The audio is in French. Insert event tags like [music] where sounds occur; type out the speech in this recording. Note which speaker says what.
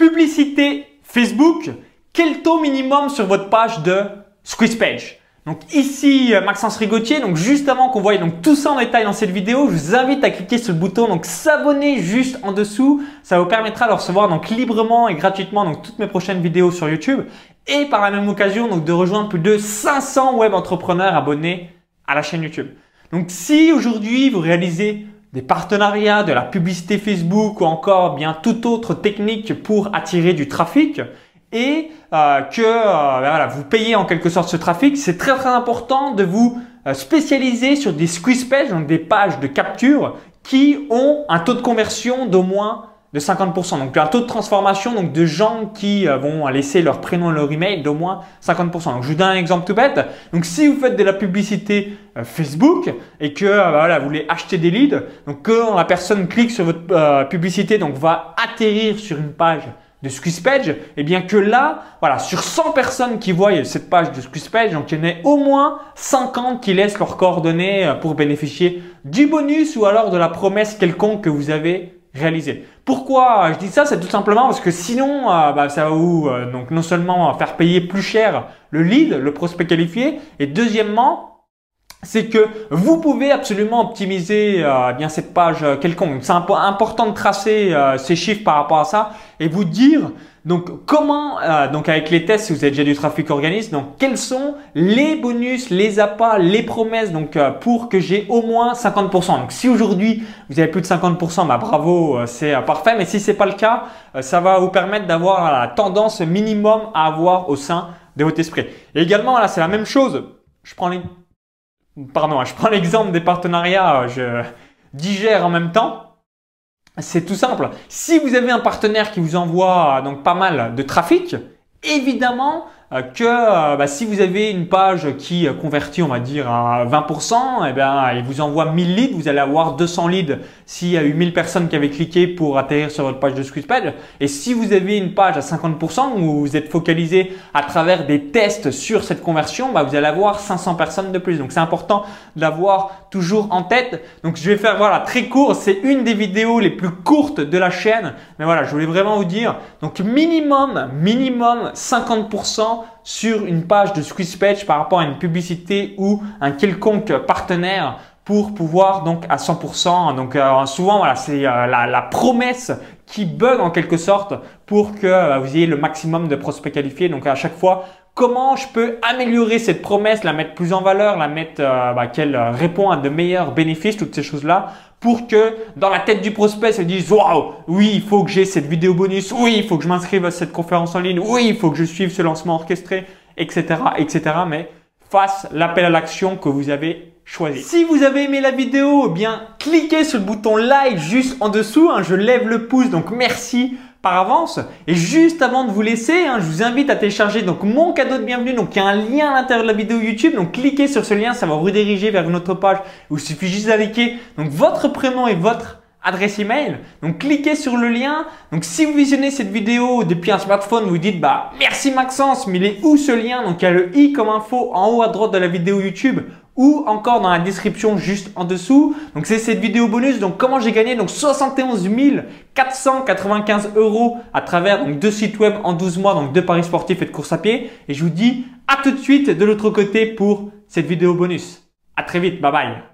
Speaker 1: Publicité Facebook, quel taux minimum sur votre page de squeeze page donc ici euh, Maxence Rigotier, donc juste avant qu'on voie donc tout ça en détail dans cette vidéo, je vous invite à cliquer sur le bouton donc s'abonner juste en dessous. Ça vous permettra de recevoir donc librement et gratuitement donc toutes mes prochaines vidéos sur YouTube et par la même occasion donc de rejoindre plus de 500 web entrepreneurs abonnés à la chaîne YouTube. Donc si aujourd'hui vous réalisez des partenariats, de la publicité Facebook ou encore bien toute autre technique pour attirer du trafic, et euh, que euh, ben voilà, vous payez en quelque sorte ce trafic, c'est très très important de vous euh, spécialiser sur des squeeze pages, donc des pages de capture qui ont un taux de conversion d'au moins de 50%. Donc un taux de transformation donc de gens qui vont laisser leur prénom et leur email d'au moins 50%. Donc je vous donne un exemple tout bête. Donc si vous faites de la publicité Facebook et que voilà, vous voulez acheter des leads, donc quand la personne clique sur votre publicité, donc va atterrir sur une page de Squeeze Page, et eh bien que là, voilà, sur 100 personnes qui voient cette page de Squeeze Page, donc il y en a au moins 50 qui laissent leurs coordonnées euh, pour bénéficier du bonus ou alors de la promesse quelconque que vous avez réalisée. Pourquoi je dis ça? C'est tout simplement parce que sinon, euh, bah, ça va vous euh, donc non seulement faire payer plus cher le lead, le prospect qualifié, et deuxièmement, c'est que vous pouvez absolument optimiser euh, bien cette page euh, quelconque. C'est important de tracer euh, ces chiffres par rapport à ça et vous dire donc comment donc avec les tests si vous avez déjà du trafic organisme donc quels sont les bonus, les appâts, les promesses donc pour que j'ai au moins 50%. Donc si aujourd'hui vous avez plus de 50%, bah bravo, c'est parfait. Mais si c'est pas le cas, ça va vous permettre d'avoir la tendance minimum à avoir au sein de votre esprit. Et également là c'est la même chose. Je prends les pardon, je prends [laughs] l'exemple des partenariats, je digère en même temps. C'est tout simple. Si vous avez un partenaire qui vous envoie donc pas mal de trafic, évidemment, euh, que euh, bah, si vous avez une page qui euh, convertit, on va dire, à 20%, et eh bien, il vous envoie 1000 leads, vous allez avoir 200 leads s'il y a eu 1000 personnes qui avaient cliqué pour atterrir sur votre page de Squeeze Page. Et si vous avez une page à 50% où vous êtes focalisé à travers des tests sur cette conversion, bah, vous allez avoir 500 personnes de plus. Donc c'est important d'avoir toujours en tête. Donc je vais faire voilà très court, c'est une des vidéos les plus courtes de la chaîne. Mais voilà, je voulais vraiment vous dire, donc minimum, minimum 50% sur une page de Squeeze Page par rapport à une publicité ou un quelconque partenaire pour pouvoir donc à 100%. Donc euh, souvent voilà c'est euh, la, promesse qui bug en quelque sorte pour que euh, vous ayez le maximum de prospects qualifiés. Donc à chaque fois comment je peux améliorer cette promesse, la mettre plus en valeur, la mettre bah, qu'elle répond à de meilleurs bénéfices, toutes ces choses là pour que dans la tête du prospect, se dise waouh, oui, il faut que j'ai cette vidéo bonus, oui, il faut que je m'inscrive à cette conférence en ligne, oui, il faut que je suive ce lancement orchestré, etc., etc. Mais fasse l'appel à l'action que vous avez Si vous avez aimé la vidéo, eh bien cliquez sur le bouton like juste en dessous. Hein, je lève le pouce, donc merci par avance. Et juste avant de vous laisser, hein, je vous invite à télécharger donc mon cadeau de bienvenue. Donc il y a un lien à l'intérieur de la vidéo YouTube. Donc cliquez sur ce lien, ça va vous rediriger vers une autre page où il suffit juste d'indiquer donc votre prénom et votre adresse email. Donc cliquez sur le lien. Donc si vous visionnez cette vidéo depuis un smartphone, vous dites bah merci Maxence, mais il est où ce lien? Donc il y a le i comme info en haut à droite de la vidéo YouTube ou encore dans la description juste en dessous. Donc c'est cette vidéo bonus. Donc comment j'ai gagné? Donc 71 495 euros à travers deux sites web en 12 mois, donc deux paris sportifs et de course à pied. Et je vous dis à tout de suite de l'autre côté pour cette vidéo bonus. À très vite, bye bye.